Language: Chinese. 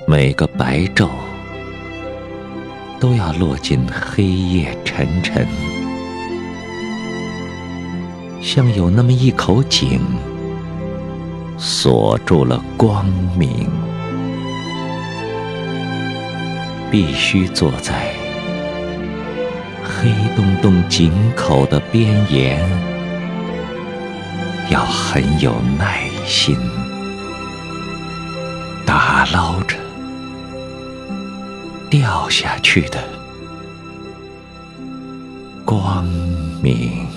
每个白昼都要落进黑夜沉沉，像有那么一口井锁住了光明，必须坐在黑洞洞井口的边沿，要很有耐心，打捞着。掉下去的光明。